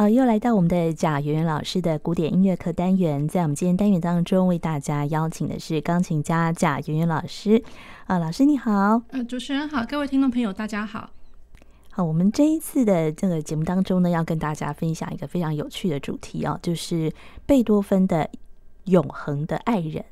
好，又来到我们的贾圆圆老师的古典音乐课单元，在我们今天单元当中，为大家邀请的是钢琴家贾圆圆老师。啊，老师你好，呃，主持人好，各位听众朋友大家好。好，我们这一次的这个节目当中呢，要跟大家分享一个非常有趣的主题哦，就是贝多芬的。永恒的爱人。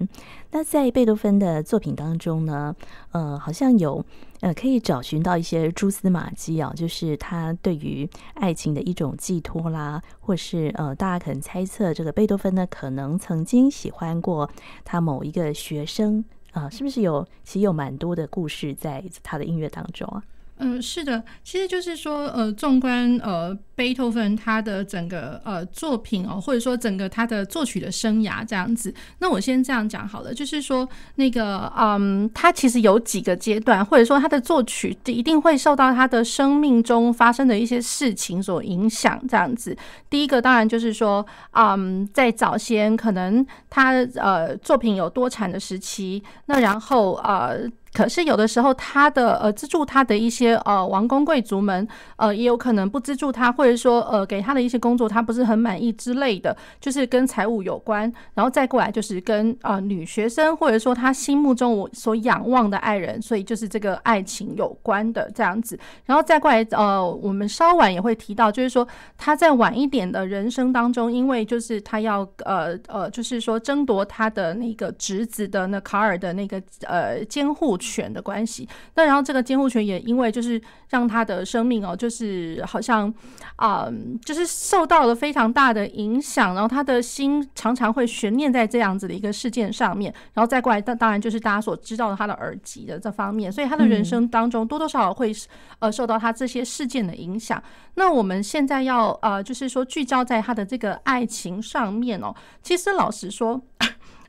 那在贝多芬的作品当中呢，呃，好像有呃可以找寻到一些蛛丝马迹啊，就是他对于爱情的一种寄托啦，或是呃，大家可能猜测这个贝多芬呢，可能曾经喜欢过他某一个学生啊，是不是有？其实有蛮多的故事在他的音乐当中啊。嗯，是的，其实就是说，呃，纵观呃贝多芬他的整个呃作品哦，或者说整个他的作曲的生涯这样子。那我先这样讲好了，就是说那个嗯，他其实有几个阶段，或者说他的作曲一定会受到他的生命中发生的一些事情所影响这样子。第一个当然就是说，嗯，在早先可能他呃作品有多产的时期，那然后呃。可是有的时候，他的呃资助他的一些呃王公贵族们，呃也有可能不资助他，或者说呃给他的一些工作他不是很满意之类的，就是跟财务有关。然后再过来就是跟呃女学生，或者说他心目中我所仰望的爱人，所以就是这个爱情有关的这样子。然后再过来呃，我们稍晚也会提到，就是说他在晚一点的人生当中，因为就是他要呃呃，就是说争夺他的那个侄子的那卡尔的那个呃监护权的关系，那然后这个监护权也因为就是让他的生命哦，就是好像啊、呃，就是受到了非常大的影响，然后他的心常常会悬念在这样子的一个事件上面，然后再过来，当当然就是大家所知道的他的耳疾的这方面，所以他的人生当中多多少少会呃受到他这些事件的影响。那我们现在要呃，就是说聚焦在他的这个爱情上面哦，其实老实说。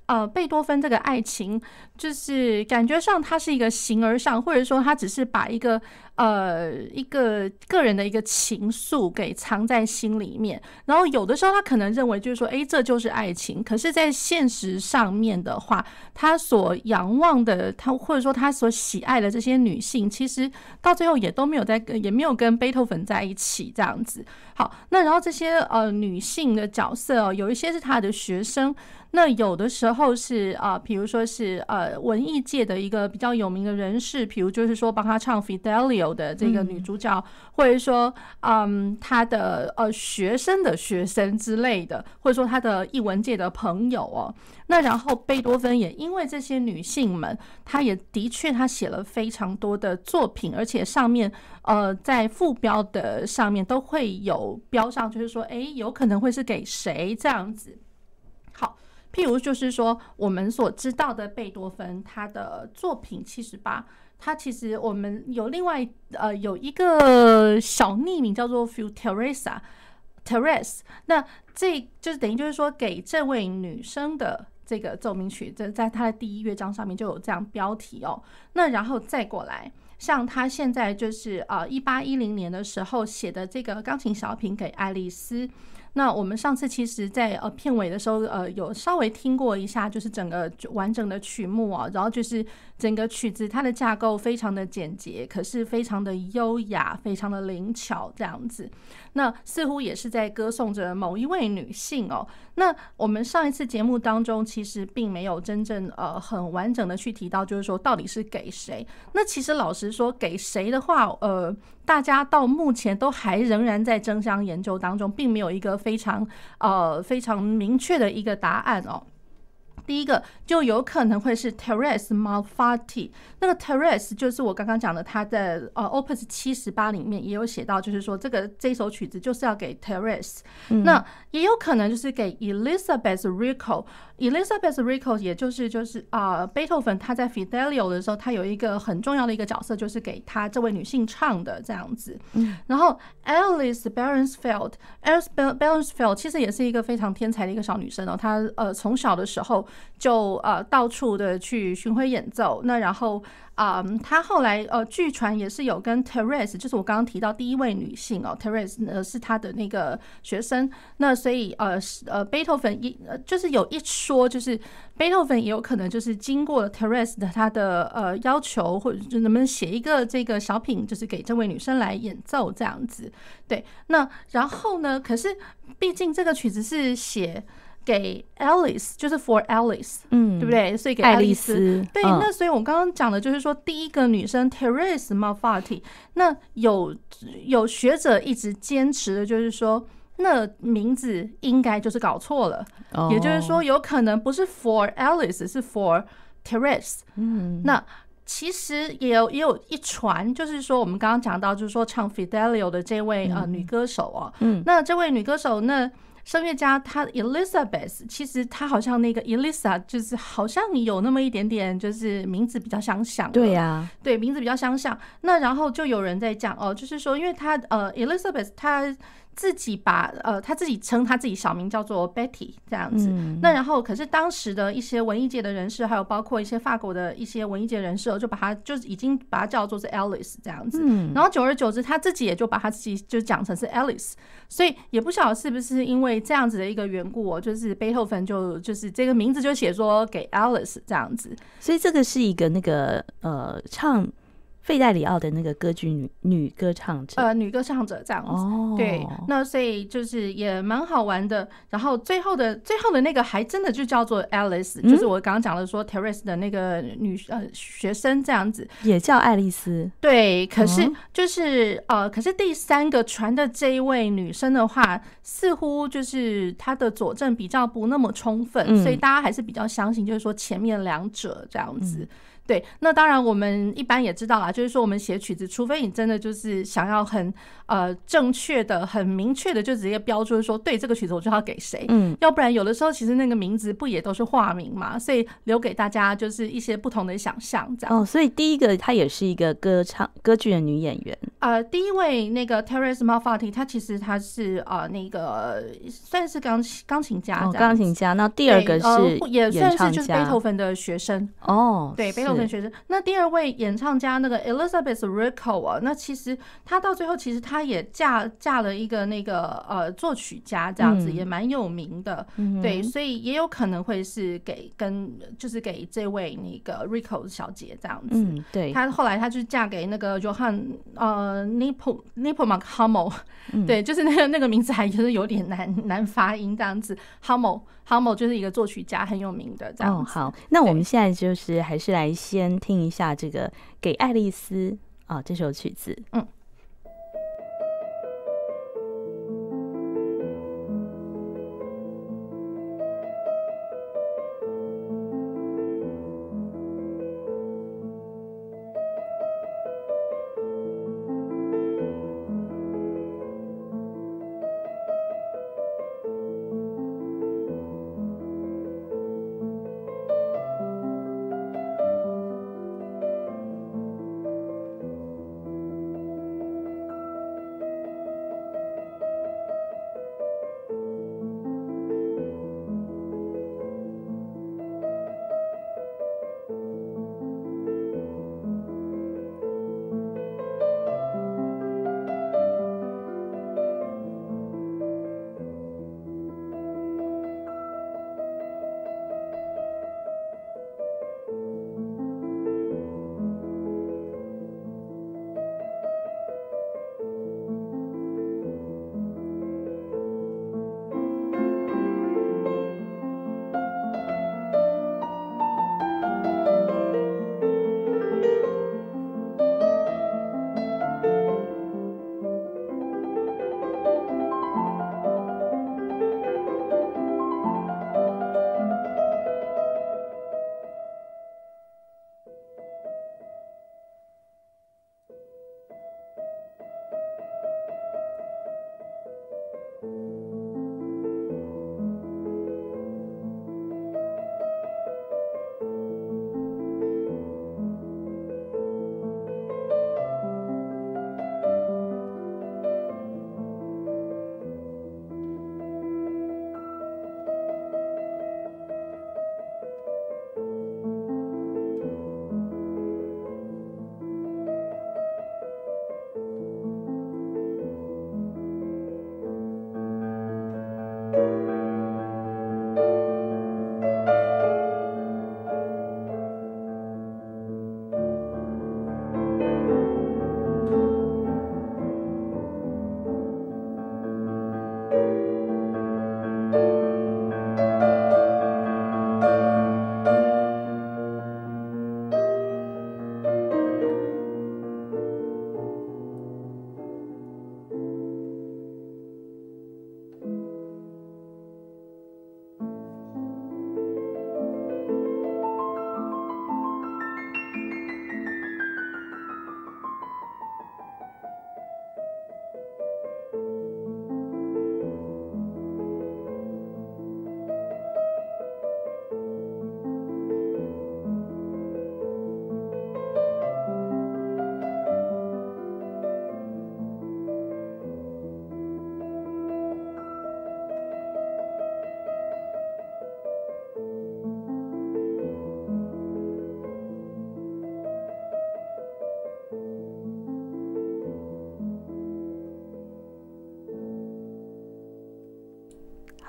呃，贝多芬这个爱情，就是感觉上它是一个形而上，或者说他只是把一个。呃，一个个人的一个情愫给藏在心里面，然后有的时候他可能认为就是说，哎，这就是爱情。可是，在现实上面的话，他所仰望的，他或者说他所喜爱的这些女性，其实到最后也都没有在，也没有跟贝多芬在一起这样子。好，那然后这些呃女性的角色哦，有一些是他的学生，那有的时候是啊，比如说是呃文艺界的一个比较有名的人士，比如就是说帮他唱《Fidelio》的这个女主角，或者说，嗯，她的呃学生的学生之类的，或者说她的艺文界的朋友哦。那然后贝多芬也因为这些女性们，她也的确她写了非常多的作品，而且上面呃在副标的上面都会有标上，就是说，哎，有可能会是给谁这样子。好，譬如就是说我们所知道的贝多芬，他的作品七十八。他其实我们有另外呃有一个小匿名叫做 Für Teresa Therese，那这就是等于就是说给这位女生的这个奏鸣曲，在在他的第一乐章上面就有这样标题哦。那然后再过来，像他现在就是呃一八一零年的时候写的这个钢琴小品给爱丽丝。那我们上次其实，在呃片尾的时候，呃有稍微听过一下，就是整个完整的曲目啊，然后就是整个曲子它的架构非常的简洁，可是非常的优雅，非常的灵巧这样子。那似乎也是在歌颂着某一位女性哦。那我们上一次节目当中，其实并没有真正呃很完整的去提到，就是说到底是给谁。那其实老实说，给谁的话，呃，大家到目前都还仍然在争相研究当中，并没有一个非常呃非常明确的一个答案哦。第一个就有可能会是 Thérèse Malfatti，那个 Thérèse 就是我刚刚讲的，他在呃 Opus 七十八里面也有写到，就是说这个这首曲子就是要给嗯，那也有可能就是给 Elizabeth Rico。Elizabeth Rico 也就是就是啊，贝多芬他在 Fidelio 的时候，他有一个很重要的一个角色，就是给他这位女性唱的这样子。然后 Alice Behrensfeld，Alice Behrensfeld 其实也是一个非常天才的一个小女生哦。她呃从小的时候就呃到处的去巡回演奏。那然后啊、呃，他后来呃据传也是有跟 Therese，就是我刚刚提到第一位女性哦，Therese 呢是她的那个学生。那所以呃呃贝多芬一呃就是有一说，就是贝多芬也有可能就是经过了 Therese 的他的呃要求，或者就能不能写一个这个小品，就是给这位女生来演奏这样子。对，那然后呢，可是毕竟这个曲子是写。给 Alice 就是 For Alice，嗯，对不对？所以给爱丽丝。对，那所以我刚刚讲的就是说，第一个女生 Thérèse Malfatti，那有有学者一直坚持的就是说，那名字应该就是搞错了，也就是说，有可能不是 For Alice，是 For Thérèse。嗯，那其实也有也有一传，就是说我们刚刚讲到，就是说唱 Fidelio 的这位呃女歌手哦，嗯，那这位女歌手那。声乐家她 Elizabeth，其实她好像那个 Elisa，就是好像有那么一点点，就是名字比较相像。对呀、啊，对，名字比较相像。那然后就有人在讲哦，就是说，因为她呃 Elizabeth 他。自己把呃，他自己称他自己小名叫做 Betty 这样子。嗯、那然后，可是当时的一些文艺界的人士，还有包括一些法国的一些文艺界人士，就把他就是已经把他叫做是 Alice 这样子。嗯、然后久而久之，他自己也就把他自己就讲成是 Alice。所以也不晓得是不是因为这样子的一个缘故，哦，就是贝多芬就就是这个名字就写说给 Alice 这样子。所以这个是一个那个呃唱。费戴里奥的那个歌剧女女歌唱者，呃，女歌唱者这样子，哦、对，那所以就是也蛮好玩的。然后最后的最后的那个还真的就叫做 Alice，、嗯、就是我刚刚讲的说 Therese 的那个女呃学生这样子，也叫爱丽丝。对，可是就是、哦、呃，可是第三个传的这一位女生的话，似乎就是她的佐证比较不那么充分，嗯、所以大家还是比较相信，就是说前面两者这样子。嗯对，那当然我们一般也知道啦，就是说我们写曲子，除非你真的就是想要很呃正确的、很明确的，就直接标注说，对这个曲子我就要给谁，嗯，要不然有的时候其实那个名字不也都是化名嘛，所以留给大家就是一些不同的想象这样。哦，所以第一个她也是一个歌唱歌剧的女演员。呃，第一位那个 Thérèse Malfatti，她其实她是呃那个算是钢琴钢琴家，哦，钢琴家。那第二个是、呃、也算是就是贝多芬的学生哦，对，贝多芬。学生，那第二位演唱家那个 Elizabeth Rico 啊，那其实她到最后其实她也嫁嫁了一个那个呃作曲家，这样子也蛮有名的，嗯、对，所以也有可能会是给跟就是给这位那个 Rico 小姐这样子，嗯，对，她后来她就嫁给那个 Johann 呃 Nepomuk Nepomuk Hummel，对，就是那个那个名字还就是有点难难发音这样子就是一个作曲家很有名的这样。哦，好，那我们现在就是还是来。先听一下这个给爱丽丝啊这首曲子，嗯。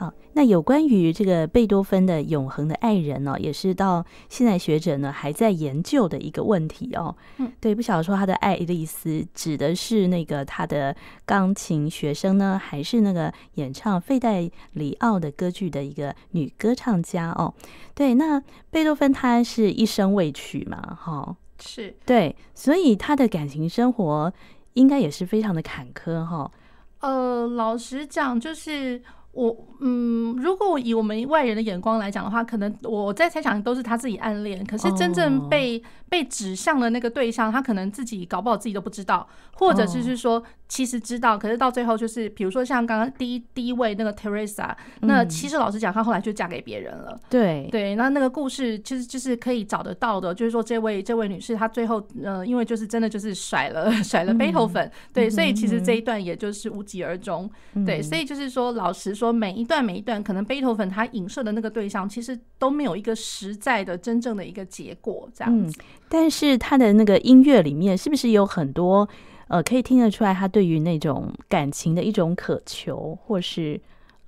好，那有关于这个贝多芬的永恒的爱人呢、哦，也是到现在学者呢还在研究的一个问题哦。嗯，对，不晓得说他的爱丽丝指的是那个他的钢琴学生呢，还是那个演唱费戴里奥的歌剧的一个女歌唱家哦？对，那贝多芬他是一生未娶嘛，哈、哦，是对，所以他的感情生活应该也是非常的坎坷哈、哦。呃，老实讲，就是。我嗯，如果以我们外人的眼光来讲的话，可能我在猜想都是他自己暗恋。可是真正被、oh. 被指向的那个对象，他可能自己搞不好自己都不知道，或者就是说其实知道，可是到最后就是，比如说像刚刚第一第一位那个 Teresa，那其实老实讲，她后来就嫁给别人了。对对，那那个故事其实就是可以找得到的，就是说这位这位女士她最后呃，因为就是真的就是甩了甩了背后粉，对，所以其实这一段也就是无疾而终。对，所以就是说老实。说每一段每一段，可能贝多芬他影射的那个对象，其实都没有一个实在的、真正的一个结果，这样子。嗯，但是他的那个音乐里面，是不是有很多呃，可以听得出来他对于那种感情的一种渴求，或是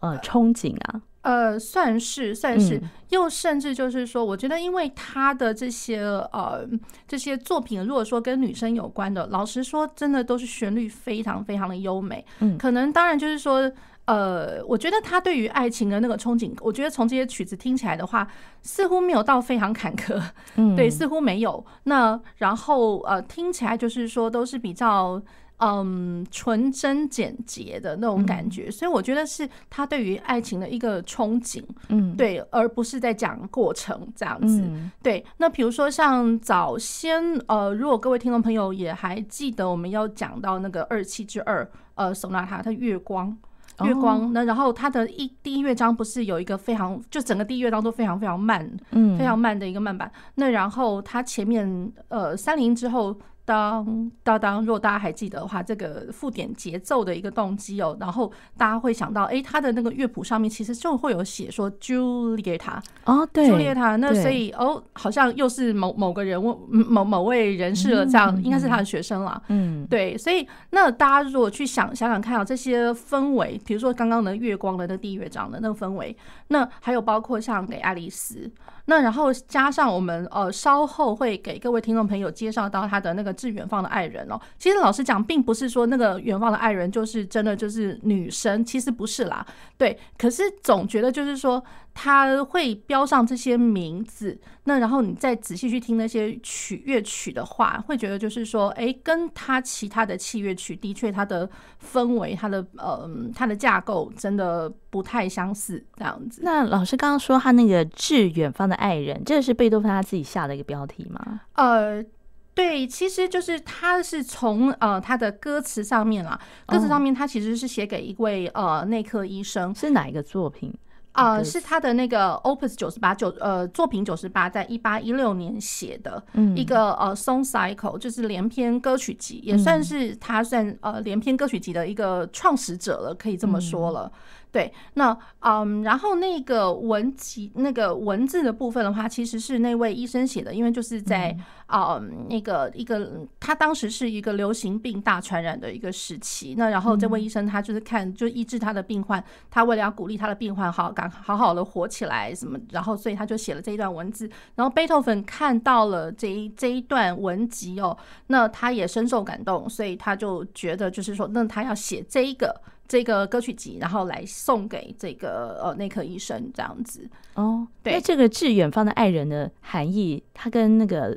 呃憧憬啊？呃，算是算是，嗯，又甚至就是说，我觉得因为他的这些呃这些作品，如果说跟女生有关的，老实说，真的都是旋律非常非常的优美。嗯，可能当然就是说。呃，我觉得他对于爱情的那个憧憬，我觉得从这些曲子听起来的话，似乎没有到非常坎坷，嗯，对，似乎没有。那然后呃，听起来就是说都是比较嗯纯真简洁的那种感觉，所以我觉得是他对于爱情的一个憧憬，嗯，对，而不是在讲过程这样子。对，那比如说像早先呃，如果各位听众朋友也还记得，我们要讲到那个二七之二呃，Sonata 的月光。月光，那然后它的一第一乐章不是有一个非常，就整个第一乐章都非常非常慢，嗯，非常慢的一个慢板。那然后它前面呃三零之后。当当当，如果大家还记得的话，这个附点节奏的一个动机哦，然后大家会想到，哎，他的那个乐谱上面其实就会有写说 Giulietta 哦，对，Giulietta，那所以哦，好像又是某某个人物，某某位人士了，这样应该是他的学生了，嗯，对，所以那大家如果去想想想看啊，这些氛围，比如说刚刚的月光的那第一乐章的那个氛围，那还有包括像给爱丽丝。那然后加上我们呃稍后会给各位听众朋友介绍到他的那个致远方的爱人哦，其实老实讲，并不是说那个远方的爱人就是真的就是女生，其实不是啦，对。可是总觉得就是说他会标上这些名字，那然后你再仔细去听那些曲乐曲的话，会觉得就是说，哎，跟他其他的器乐曲的确它的氛围、它的呃它的架构真的不太相似这样子。那老师刚刚说他那个致远方的。爱人，这是贝多芬他自己下的一个标题吗？呃，对，其实就是他是从呃他的歌词上面啦，歌词上面他其实是写给一位呃内科医生，是哪一个作品？呃，是他的那个 Opus 九十八九呃作品九十八，在一八一六年写的一个呃 Song Cycle，就是连篇歌曲集，也算是他算呃连篇歌曲集的一个创始者了，可以这么说了。对，那嗯，然后那个文集那个文字的部分的话，其实是那位医生写的，因为就是在啊、嗯、那个一个他当时是一个流行病大传染的一个时期，那然后这位医生他就是看就医治他的病患，他为了要鼓励他的病患好赶好好的活起来什么，然后所以他就写了这一段文字，然后贝多芬看到了这一这一段文集哦，那他也深受感动，所以他就觉得就是说，那他要写这一个。这个歌曲集，然后来送给这个呃内科医生这样子。哦，对，那这个致远方的爱人的含义，它跟那个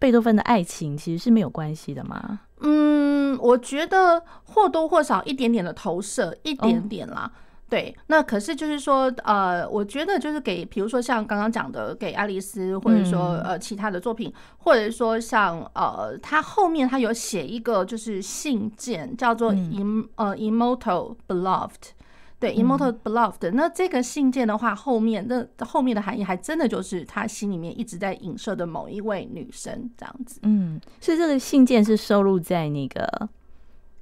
贝多芬的爱情其实是没有关系的吗？嗯，我觉得或多或少一点点的投射，一点点啦。哦对，那可是就是说，呃，我觉得就是给，比如说像刚刚讲的，给爱丽丝，或者说呃其他的作品，或者说像呃，他后面他有写一个就是信件，叫做 im 呃 Immortal Beloved，对 Immortal Beloved。那这个信件的话，后面那后面的含义还真的就是他心里面一直在影射的某一位女生这样子。嗯，所以这个信件是收录在那个。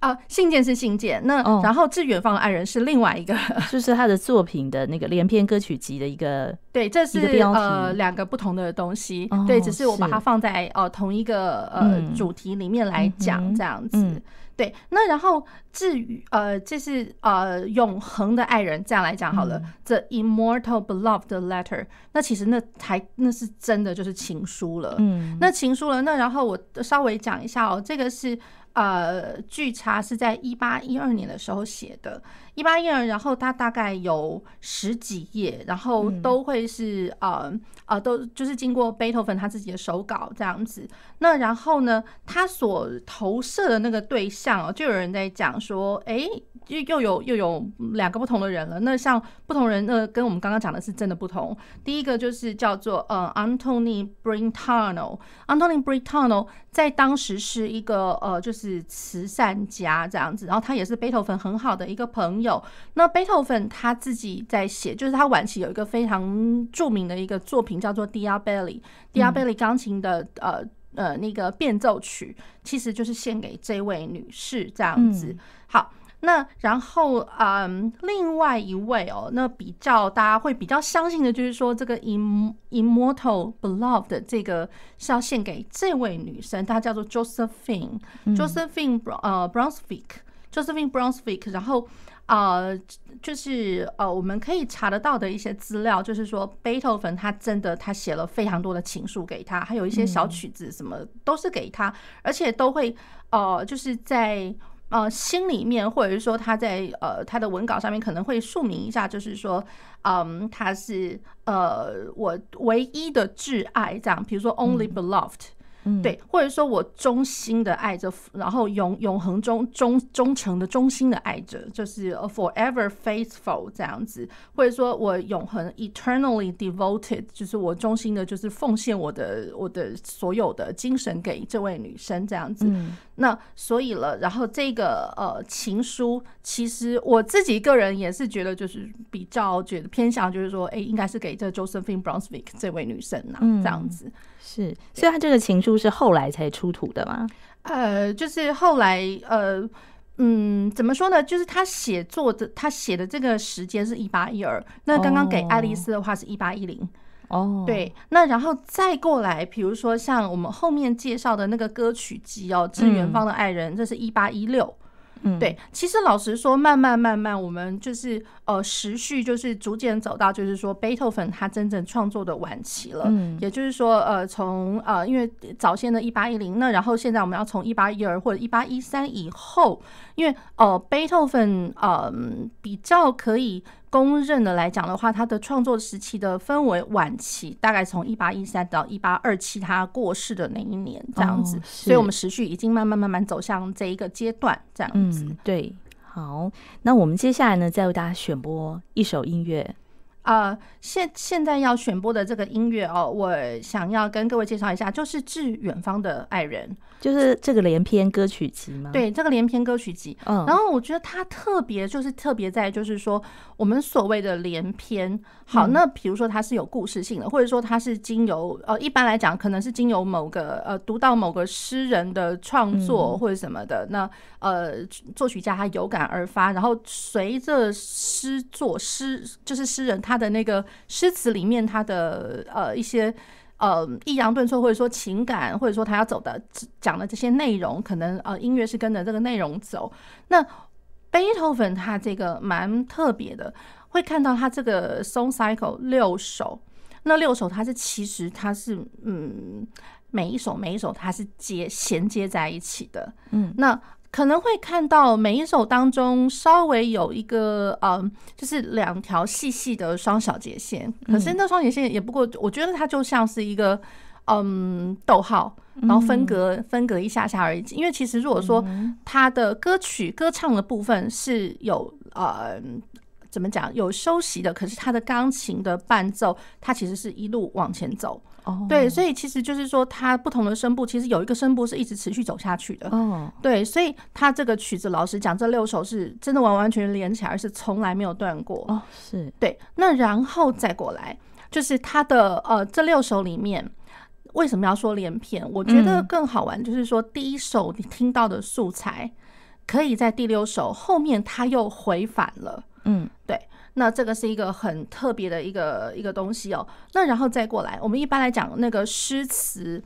啊，信件是信件，那然后致远方的爱人是另外一个，就是他的作品的那个连篇歌曲集的一个，对，这是呃两个不同的东西，对，只是我把它放在呃同一个呃主题里面来讲这样子，对，那然后至于呃这是呃永恒的爱人这样来讲好了，The Immortal Beloved Letter，那其实那才那是真的就是情书了，嗯，那情书了，那然后我稍微讲一下哦，这个是。呃，据查是在一八一二年的时候写的，一八一二，然后它大概有十几页，然后都会是呃呃，都就是经过贝多芬他自己的手稿这样子。那然后呢，他所投射的那个对象，就有人在讲说，哎。又又有又有两个不同的人了。那像不同人，那跟我们刚刚讲的是真的不同。第一个就是叫做呃，Antoni Brentano。Antoni Brentano 在当时是一个呃，就是慈善家这样子。然后他也是贝多芬很好的一个朋友。那贝多芬他自己在写，就是他晚期有一个非常著名的一个作品叫做 Diabelli。Diabelli 钢琴的呃呃那个变奏曲，其实就是献给这位女士这样子。好。那然后，嗯，另外一位哦，那比较大家会比较相信的，就是说这个 Immortal Beloved 这个是要献给这位女生，她叫做 Josephine，Josephine 呃 Brunswick，Josephine Brunswick。然后，呃，就是呃，我们可以查得到的一些资料，就是说贝多芬他真的他写了非常多的情书给他，还有一些小曲子什么都是给他，而且都会呃，就是在。呃，心里面，或者是说他在呃他的文稿上面可能会署名一下，就是说，嗯，他是呃我唯一的挚爱，这样，比如说 only beloved。对，或者说我衷心的爱着，然后永永恒忠忠忠诚的忠心的爱着，就是 forever faithful 这样子，或者说我永恒 eternally devoted，就是我衷心的，就是奉献我的我的所有的精神给这位女生这样子。嗯、那所以了，然后这个呃情书，其实我自己个人也是觉得，就是比较觉得偏向，就是说，哎，应该是给这 Josephine Brunswick 这位女生呐、啊，嗯、这样子。是，所以他这个情书是后来才出土的吗？呃，就是后来，呃，嗯，怎么说呢？就是他写作的，他写的这个时间是一八一二，那刚刚给爱丽丝的话是一八一零。哦，对，那然后再过来，比如说像我们后面介绍的那个歌曲集哦，《致远方的爱人》，这是一八一六。嗯，对，其实老实说，慢慢慢慢，我们就是呃，时序就是逐渐走到，就是说，贝多芬他真正创作的晚期了。嗯，也就是说，呃，从呃，因为早先的一八一零，那然后现在我们要从一八一二或者一八一三以后，因为呃，贝多芬呃比较可以。公认的来讲的话，他的创作时期的分为晚期，大概从一八一三到一八二七，他过世的那一年这样子。所以，我们时序已经慢慢慢慢走向这一个阶段，这样子。对，好，那我们接下来呢，再为大家选播一首音乐。呃，现现在要选播的这个音乐哦，我想要跟各位介绍一下，就是《致远方的爱人》，就是这个连篇歌曲集吗？对，这个连篇歌曲集。嗯，然后我觉得它特别，就是特别在，就是说我们所谓的连篇。好，那比如说它是有故事性的，或者说它是经由呃，一般来讲可能是经由某个呃，读到某个诗人的创作或者什么的，那呃，作曲家他有感而发，然后随着诗作诗，就是诗人他。的那个诗词里面，他的呃一些呃抑扬顿挫，或者说情感，或者说他要走的讲的这些内容，可能呃音乐是跟着这个内容走。那贝多芬他这个蛮特别的，会看到他这个 song cycle 六首，那六首它是其实它是嗯每一首每一首它是接衔接在一起的，嗯，那。可能会看到每一首当中稍微有一个嗯，就是两条细细的双小节线，可是那双节线也不过，我觉得它就像是一个嗯逗号，然后分隔分隔一下下而已。因为其实如果说它的歌曲歌唱的部分是有呃怎么讲有休息的，可是它的钢琴的伴奏，它其实是一路往前走。哦，对，所以其实就是说，它不同的声部其实有一个声部是一直持续走下去的。哦，对，所以它这个曲子，老实讲，这六首是真的完完全全连起来，而是从来没有断过。哦，是对。那然后再过来，就是它的呃这六首里面，为什么要说连篇？我觉得更好玩，就是说第一首你听到的素材，可以在第六首后面它又回返了。嗯，对。那这个是一个很特别的一个一个东西哦。那然后再过来，我们一般来讲那个诗词，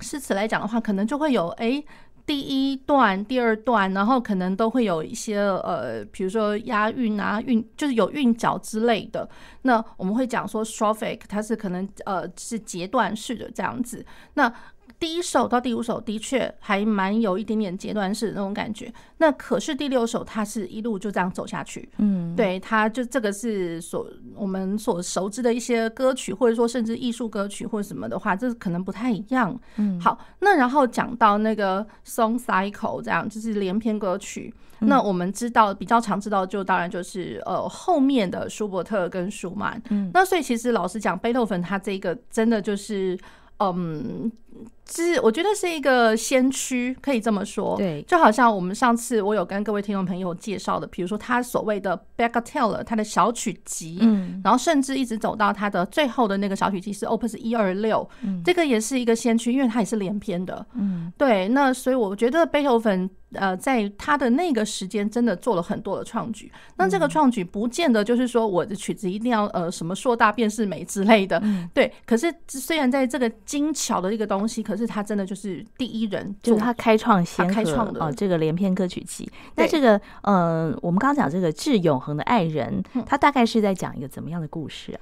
诗词来讲的话，可能就会有哎第一段、第二段，然后可能都会有一些呃，比如说押韵啊、韵，就是有韵脚之类的。那我们会讲说，trophic 它是可能呃是节段式的这样子。那第一首到第五首的确还蛮有一点点阶段式的那种感觉，那可是第六首它是一路就这样走下去，嗯，对，它就这个是所我们所熟知的一些歌曲，或者说甚至艺术歌曲或者什么的话，这可能不太一样。嗯，好，那然后讲到那个 song cycle 这样，就是连篇歌曲，那我们知道比较常知道就当然就是呃后面的舒伯特跟舒曼，嗯，那所以其实老实讲，贝多芬他这个真的就是嗯。是，我觉得是一个先驱，可以这么说。对，就好像我们上次我有跟各位听众朋友介绍的，比如说他所谓的 Bagatelle，他的小曲集，嗯，然后甚至一直走到他的最后的那个小曲集是 Opus 一二六，这个也是一个先驱，因为它也是连篇的。嗯，对，那所以我觉得贝多芬呃，在他的那个时间真的做了很多的创举。那这个创举不见得就是说我的曲子一定要呃什么硕大便是美之类的，对。可是虽然在这个精巧的一个东西，可可是他真的就是第一人，就是他开创先开创的哦，这个连篇歌曲集。那这个呃，我们刚刚讲这个致永恒的爱人，他大概是在讲一个怎么样的故事啊？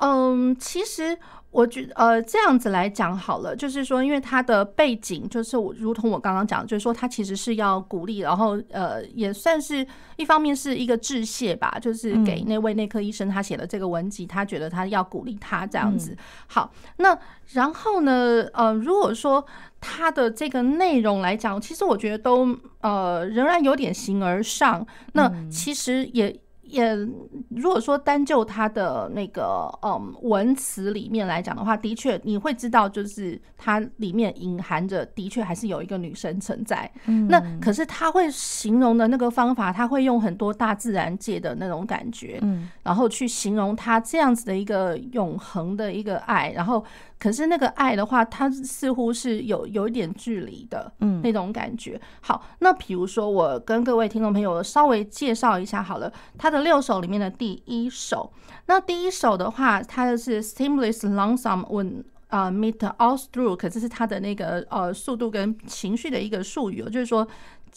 嗯，其实。我觉得呃这样子来讲好了，就是说，因为他的背景就是我，如同我刚刚讲，就是说他其实是要鼓励，然后呃也算是一方面是一个致谢吧，就是给那位内科医生他写了这个文集，他觉得他要鼓励他这样子。好，那然后呢，呃，如果说他的这个内容来讲，其实我觉得都呃仍然有点形而上，那其实也。也如果说单就他的那个嗯文词里面来讲的话，的确你会知道，就是它里面隐含着的确还是有一个女生存在。嗯，那可是他会形容的那个方法，他会用很多大自然界的那种感觉，嗯，然后去形容他这样子的一个永恒的一个爱，然后。可是那个爱的话，它似乎是有有一点距离的，嗯，那种感觉。好，那比如说我跟各位听众朋友稍微介绍一下好了，它的六首里面的第一首，那第一首的话，它的是 "Stemless langsam und 啊 mit all through，可这是它的那个呃速度跟情绪的一个术语，就是说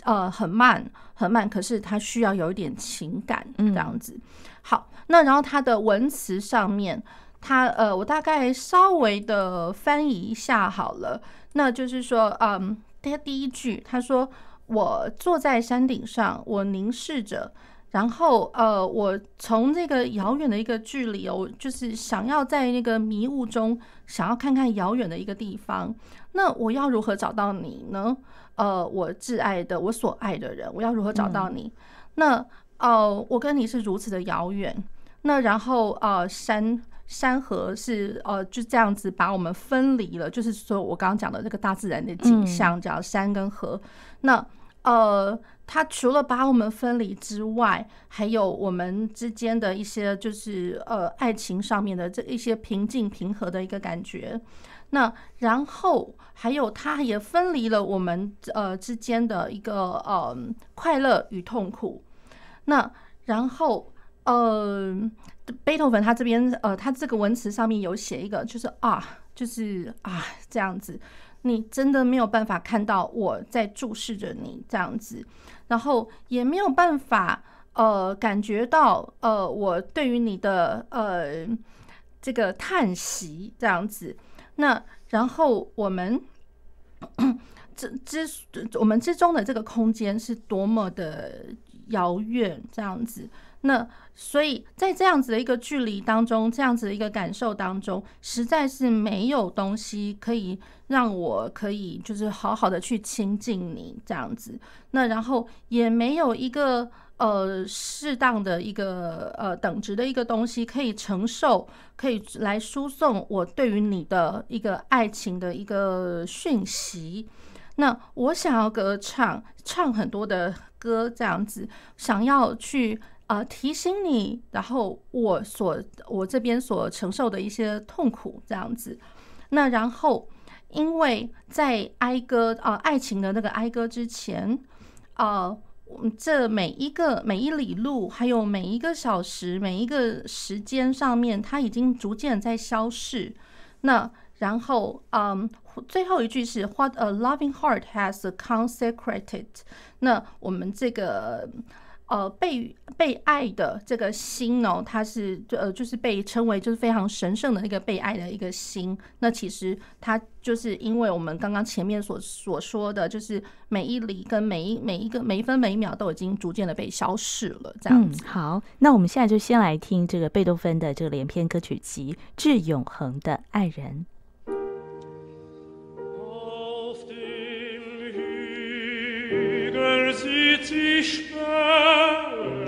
呃很慢很慢，可是它需要有一点情感这样子。好，那然后它的文词上面。他呃，我大概稍微的翻译一下好了，那就是说，嗯，他第一句他说：“我坐在山顶上，我凝视着，然后呃，我从这个遥远的一个距离哦，就是想要在那个迷雾中，想要看看遥远的一个地方。那我要如何找到你呢？呃，我挚爱的，我所爱的人，我要如何找到你？嗯、那哦、呃，我跟你是如此的遥远。那然后呃，山。”山河是呃就这样子把我们分离了，就是说我刚刚讲的这个大自然的景象，叫山跟河。那呃，它除了把我们分离之外，还有我们之间的一些就是呃爱情上面的这一些平静平和的一个感觉。那然后还有它也分离了我们呃之间的一个呃快乐与痛苦。那然后呃。贝多芬他这边呃，他这个文词上面有写一个，就是啊，就是啊这样子，你真的没有办法看到我在注视着你这样子，然后也没有办法呃感觉到呃我对于你的呃这个叹息这样子，那然后我们之之我们之中的这个空间是多么的遥远，这样子。那所以在这样子的一个距离当中，这样子的一个感受当中，实在是没有东西可以让我可以就是好好的去亲近你这样子。那然后也没有一个呃适当的一个呃等值的一个东西可以承受，可以来输送我对于你的一个爱情的一个讯息。那我想要歌唱，唱很多的歌这样子，想要去。啊、提醒你，然后我所我这边所承受的一些痛苦，这样子。那然后，因为在哀歌啊、爱情的那个哀歌之前，啊、这每一个每一里路，还有每一个小时，每一个时间上面，它已经逐渐在消逝。那然后，嗯，最后一句是 What a loving heart has consecrated。那我们这个。呃，被被爱的这个心哦，它是就呃，就是被称为就是非常神圣的那个被爱的一个心。那其实它就是因为我们刚刚前面所所说的就是每一厘跟每一每一个每一分每一秒都已经逐渐的被消逝了。这样。好，那我们现在就先来听这个贝多芬的这个连篇歌曲集《致永恒的爱人》。sich schwer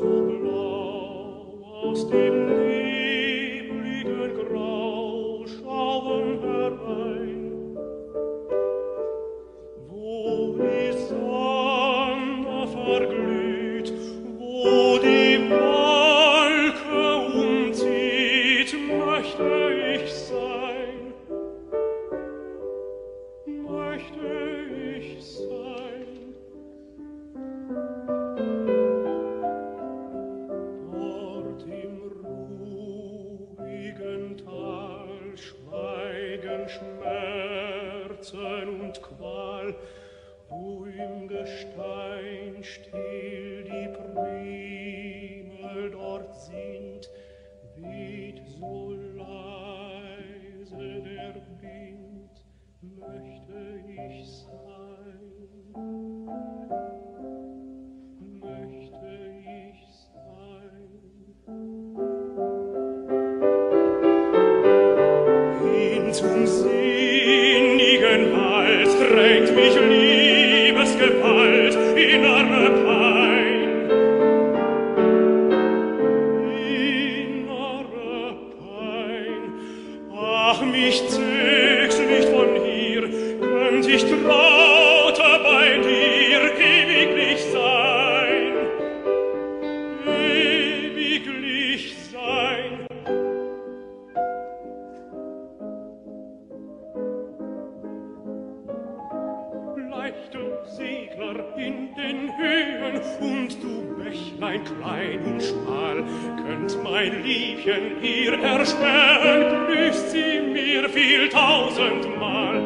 so blau aus klein und schmal, könnt mein Liebchen ihr erspähen, grüßt sie mir viel tausendmal.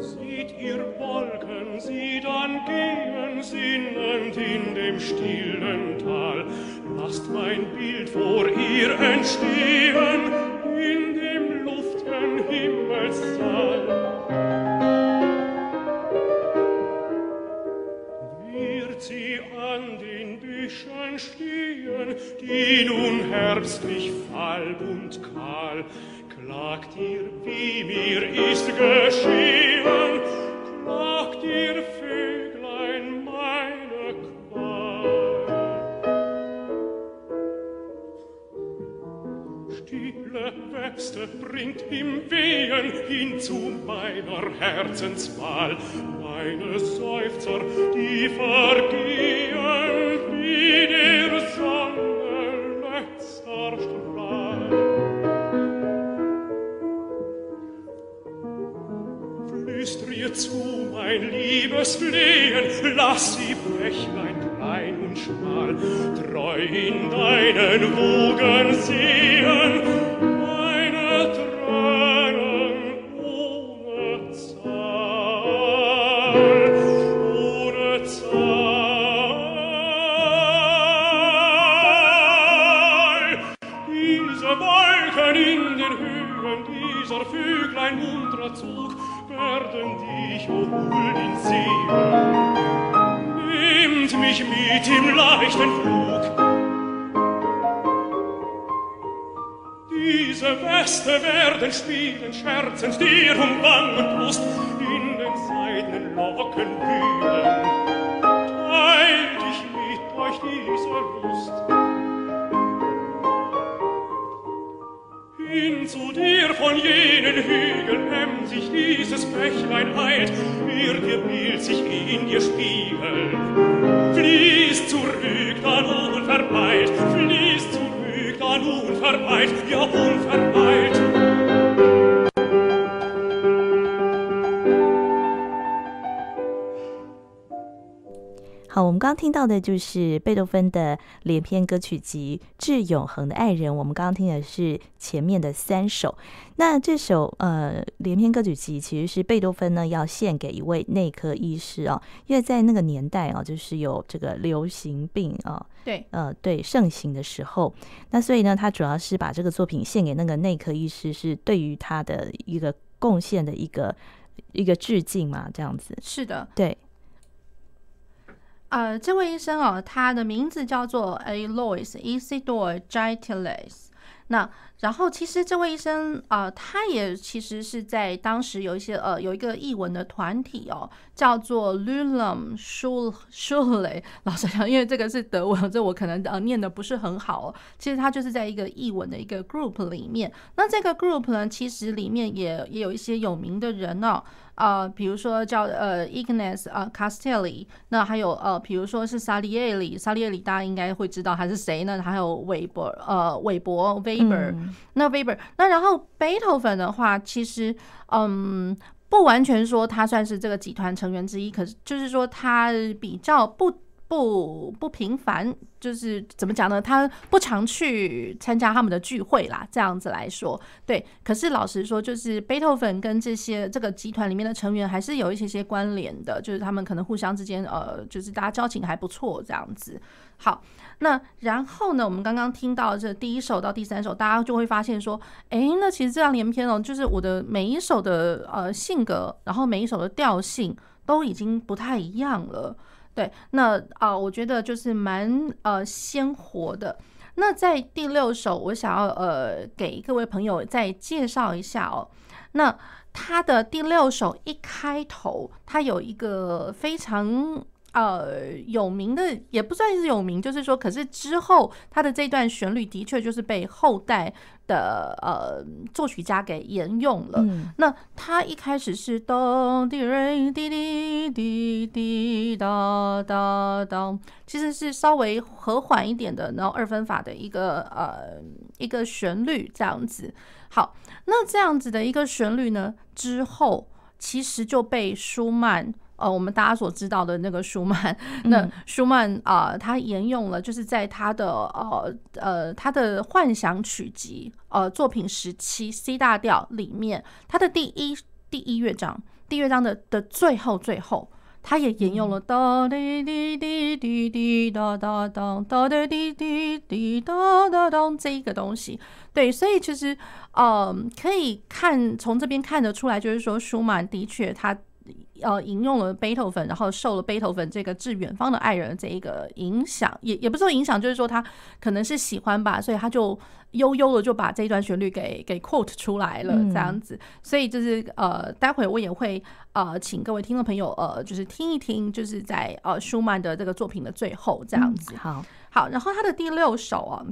Seht ihr Wolken, sie dann gehen, sinnend in dem stillen Tal, lasst mein Bild vor ihr entstehen, Herzenswahl. Meine Seufzer, die vergehen Bächlein klein und schmal, treu in deinen Wohl. Werden spielen, scherzend dir um Wang und Brust, in den seidenen Locken wühlen. Teilt ich mit euch diese Lust. Hin zu dir von jenen Hügeln emsig dieses Bächlein eilt, wird ihr Bild sich in dir spiegeln. Fließt zurück, dann unverweilt, fließt zurück, dann unverweilt, ja 听到的就是贝多芬的连篇歌曲集《致永恒的爱人》。我们刚刚听的是前面的三首。那这首呃连篇歌曲集其实是贝多芬呢要献给一位内科医师哦，因为在那个年代啊，就是有这个流行病啊，对，呃对盛行的时候，那所以呢，他主要是把这个作品献给那个内科医师，是对于他的一个贡献的一个一个致敬嘛，这样子。是的，对。呃，这位医生哦，他的名字叫做 Alois Isidore Gitieles。那然后其实这位医生啊、他也其实是在当时有一些呃有一个译文的团体哦，叫做 Lulem Schule。老实讲，因为这个是德文，这我可能呃念的不是很好哦。其实他就是在一个译文的一个 group 里面。那这个 group 呢，其实里面也也有一些有名的人哦。呃，比如说叫呃 Ignaz 呃 Castelli，那还有呃，比如说是萨利耶里，萨利耶里大家应该会知道他是谁呢？还有韦伯呃韦伯 Weber，嗯、那 Weber，那然后贝多芬的话，其实嗯不完全说他算是这个集团成员之一，可是就是说他比较不不不频繁，就是怎么讲呢？他不常去参加他们的聚会啦，这样子来说，对。可是老实说，就是贝多芬跟这些这个集团里面的成员还是有一些些关联的，就是他们可能互相之间，呃，就是大家交情还不错这样子。好，那然后呢，我们刚刚听到这第一首到第三首，大家就会发现说，哎，那其实这样连篇哦，就是我的每一首的呃性格，然后每一首的调性都已经不太一样了。对，那啊、我觉得就是蛮呃鲜活的。那在第六首，我想要呃给各位朋友再介绍一下哦。那他的第六首一开头，他有一个非常。呃，有名的也不算是有名，就是说，可是之后他的这段旋律的确就是被后代的呃作曲家给沿用了。嗯、那他一开始是咚滴瑞滴滴滴滴哒哒哒，其实是稍微和缓一点的，然后二分法的一个呃一个旋律这样子。好，那这样子的一个旋律呢，之后其实就被舒曼。呃，我们大家所知道的那个舒曼，那舒曼啊，呃，他沿用了，就是在他的呃呃他的幻想曲集呃作品十七 C 大调里面，他的第一第一乐章，第一乐章的的最后最后，他也沿用了哒滴滴滴滴滴哒哒哒哒滴滴滴滴哒哒哒这一个东西，对，所以其实嗯可以看从这边看得出来，就是说舒曼的确他。呃，引用了贝多芬，然后受了贝多芬这个致远方的爱人的这一个影响，也也不是说影响，就是说他可能是喜欢吧，所以他就悠悠的就把这一段旋律给给 quote 出来了，这样子。所以就是呃，待会我也会呃，请各位听众朋友呃，就是听一听，就是在呃舒曼的这个作品的最后这样子。好，好，然后他的第六首啊。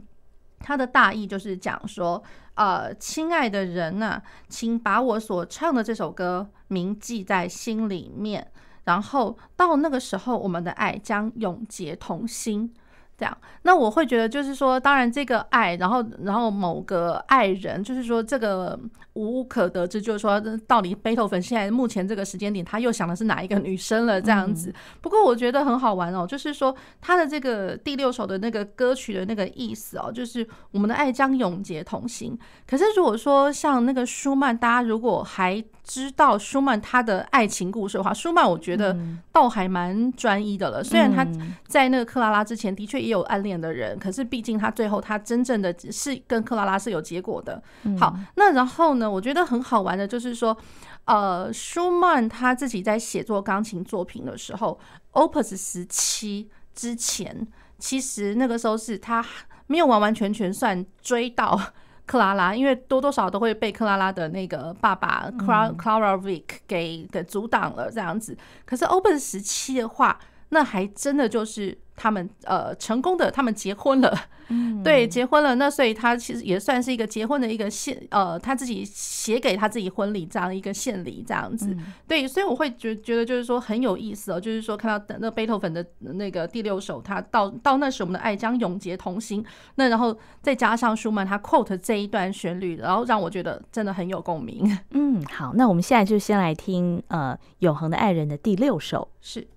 他的大意就是讲说，呃，亲爱的人呐、请把我所唱的这首歌铭记在心里面，然后到那个时候，我们的爱将永结同心。这样，那我会觉得就是说，当然这个爱，然后然后某个爱人，就是说这个无可得知，就是说到底贝多芬现在目前这个时间点，他又想的是哪一个女生了？这样子。不过我觉得很好玩哦，就是说他的这个第六首的那个歌曲的那个意思哦，就是我们的爱将永结同行。可是如果说像那个舒曼，大家如果还知道舒曼他的爱情故事的话，舒曼我觉得倒还蛮专一的了。虽然他在那个克拉拉之前的确也有暗恋的人，可是毕竟他最后他真正的是跟克拉拉是有结果的。好，那然后呢，我觉得很好玩的就是说，呃，舒曼他自己在写作钢琴作品的时候，Opus 十七之前，其实那个时候是他没有完完全全算追到。克拉拉，因为多多少少都会被克拉拉的那个爸爸 Clara Wieck 给给阻挡了这样子。可是 Open 十七的话，那还真的就是。他们呃成功的，他们结婚了，嗯，对，结婚了。那所以他其实也算是一个结婚的一个献，呃，他自己写给他自己婚礼这样一个献礼这样子，对，所以我会觉觉得就是说很有意思哦，就是说看到那贝多芬的那个第六首，他到到那时我们的爱将永结同心，那然后再加上舒曼他 quote 这一段旋律，然后让我觉得真的很有共鸣。嗯，好，那我们现在就先来听呃永恒的爱人的第六首是。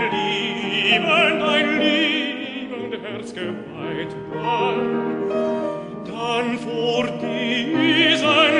ein liebend, ein liebend Herz geweiht war, dann vor diesen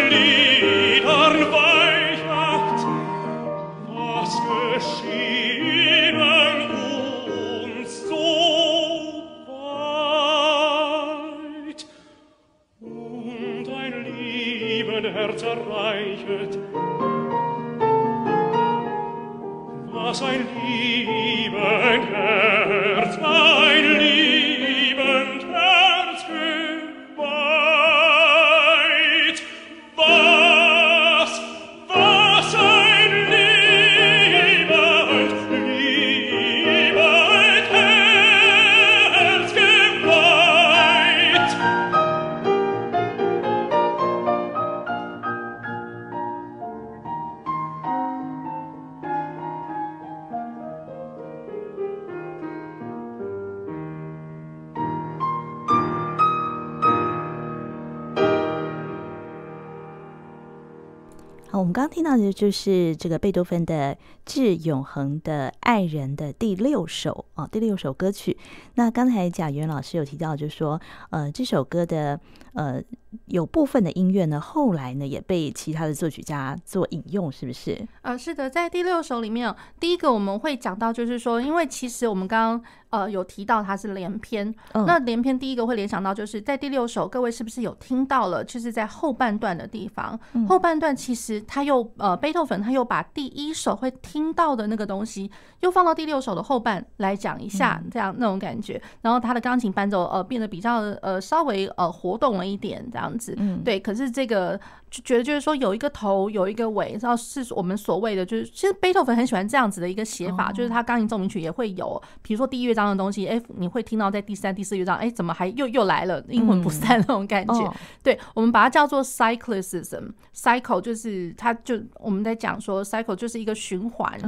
就是这个贝多芬的《致永恒的爱人》的第六首啊，第六首歌曲。那刚才贾元老师有提到，就是说，呃，这首歌的呃有部分的音乐呢，后来呢也被其他的作曲家做引用，是不是？呃，是的，在第六首里面，第一个我们会讲到，就是说，因为其实我们刚刚呃有提到它是连篇，嗯、那连篇第一个会联想到，就是在第六首，各位是不是有听到了？就是在后半段的地方，嗯、后半段其实他又呃贝多芬他又把第一首会听到的那个东西，又放到第六首的后半来讲一下，这样那种感觉。然后他的钢琴伴奏呃变得比较呃稍微呃活动了一点，这样子，嗯，对。可是这个就觉得就是说有一个头有一个尾，然后是我们所谓的就是，其实贝多芬很喜欢这样子的一个写法，就是他钢琴奏鸣曲也会有，比如说第一乐章的东西，哎，你会听到在第三、第四乐章，哎，怎么还又又来了，阴魂不散那种感觉。对，我们把它叫做 cyclicism，cycle 就是它就我们在讲说 cycle 就是一个循环，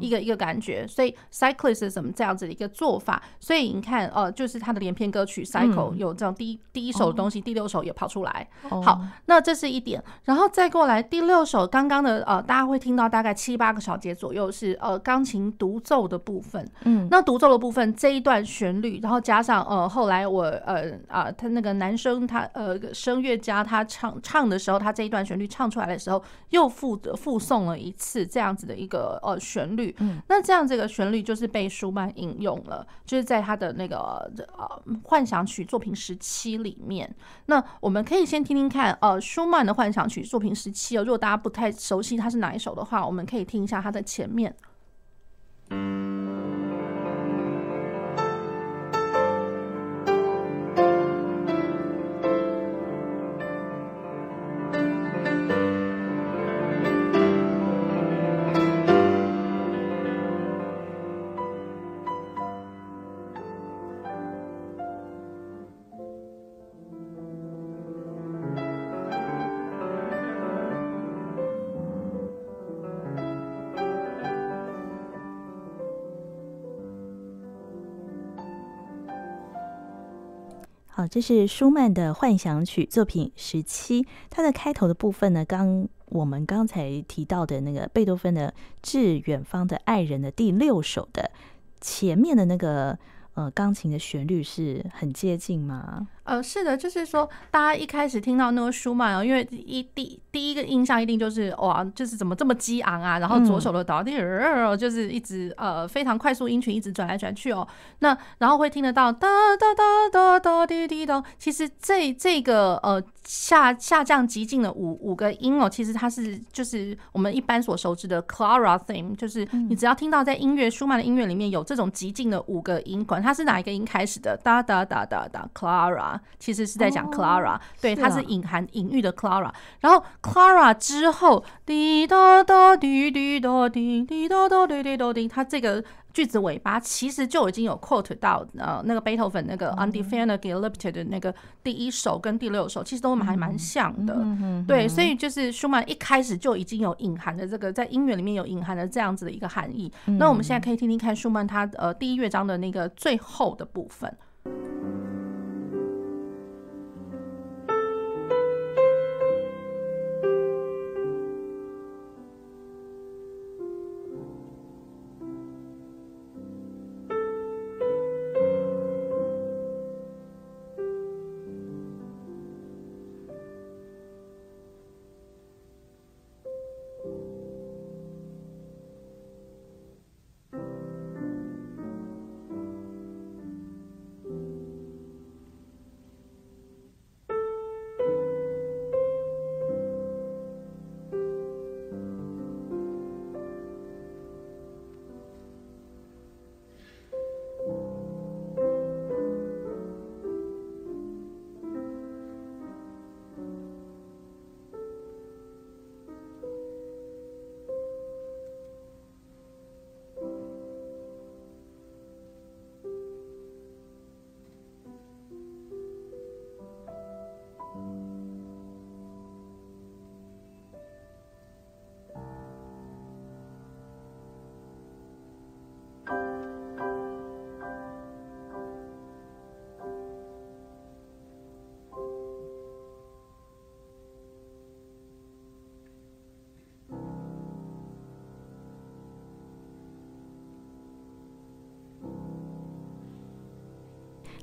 一个一个感觉，所以 cyclicism 这样子的一个做法，所以你看，呃，就是他的连篇歌曲 cycle 有这种第一第一首的东西，第六首也跑出来。好，那这是一点，然后再过来第六首，刚刚的呃，大家会听到大概七八个小节左右是呃钢琴独奏的部分。嗯，那独奏的部分这一段旋律，然后加上呃后来我呃啊他那个男生他呃声乐家他唱唱的时候，他这一段旋律唱出来的时候，又附附送了一次这样子的一个呃旋律。嗯，那这样这个旋律就是被舒曼引用了，就是在他的那个呃幻想曲作品十七里面。那我们可以先听听看呃舒曼的幻想曲作品十七哦，如果大家不太熟悉它是哪一首的话，我们可以听一下它的前面。这是舒曼的幻想曲作品十七，它的开头的部分呢，刚我们刚才提到的那个贝多芬的《致远方的爱人》的第六首的前面的那个呃钢琴的旋律是很接近吗？呃，是的，就是说，大家一开始听到那个舒曼哦，因为一第第一个印象一定就是哇，就是怎么这么激昂啊，然后左手的导笛，嗯、就是一直呃非常快速音群一直转来转去哦。那然后会听得到哒哒哒哒哒滴滴咚。其实这这个呃下下降极进的五五个音哦，其实它是就是我们一般所熟知的 Clara theme，就是你只要听到在音乐舒曼的音乐里面有这种极进的五个音，管它是哪一个音开始的，哒哒哒哒哒 Clara。其实是在讲 Clara，对，它是隐含隐喻的 Clara。然后 Clara 之后，滴答答滴滴答滴滴答答滴滴答滴，它这个句子尾巴其实就已经有 quote 到呃那个贝多芬那个 Undefinied Geliebte 的那个第一首跟第六首，其实都还蛮像的。对，所以就是舒曼一开始就已经有隐含的这个在音乐里面有隐含的这样子的一个含义。那我们现在可以听听看舒曼他呃第一乐章的那个最后的部分。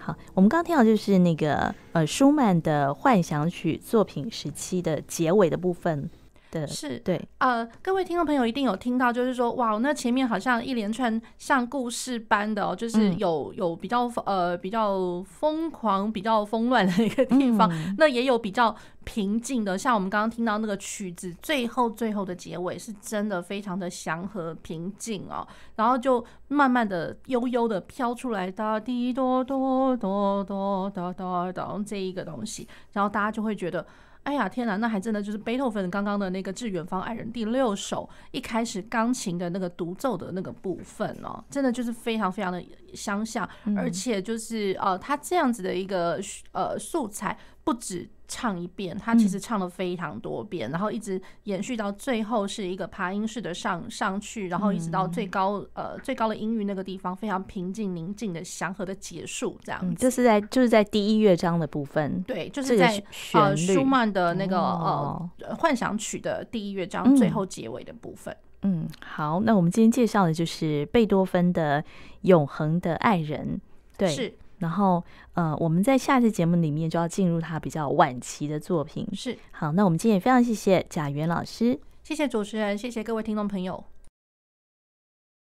好，我们刚刚听到就是那个呃舒曼的幻想曲作品时期的结尾的部分。对，是对，呃，各位听众朋友一定有听到，就是说，哇，那前面好像一连串像故事般的哦，就是有有比较呃比较疯狂、比较疯乱的一个地方，嗯、那也有比较平静的，像我们刚刚听到那个曲子最后最后的结尾，是真的非常的祥和平静哦，然后就慢慢的悠悠的飘出来哒滴哆哆哆哆哒哒哒这一个东西，然后大家就会觉得。哎呀天哪，那还真的就是贝多芬刚刚的那个《致远方爱人》第六首一开始钢琴的那个独奏的那个部分哦，真的就是非常非常的相像，而且就是呃，他这样子的一个呃素材不止。唱一遍，他其实唱了非常多遍，嗯、然后一直延续到最后是一个爬音式的上上去，然后一直到最高、嗯、呃最高的音域那个地方，非常平静宁静的祥和的结束，这样子。嗯、就是在就是在第一乐章的部分，对，就是在呃舒曼的那个、哦、呃幻想曲的第一乐章最后结尾的部分。嗯，嗯，好，那我们今天介绍的就是贝多芬的《永恒的爱人》，对，是。然后，呃，我们在下次节目里面就要进入他比较晚期的作品。是，好，那我们今天也非常谢谢贾元老师，谢谢主持人，谢谢各位听众朋友。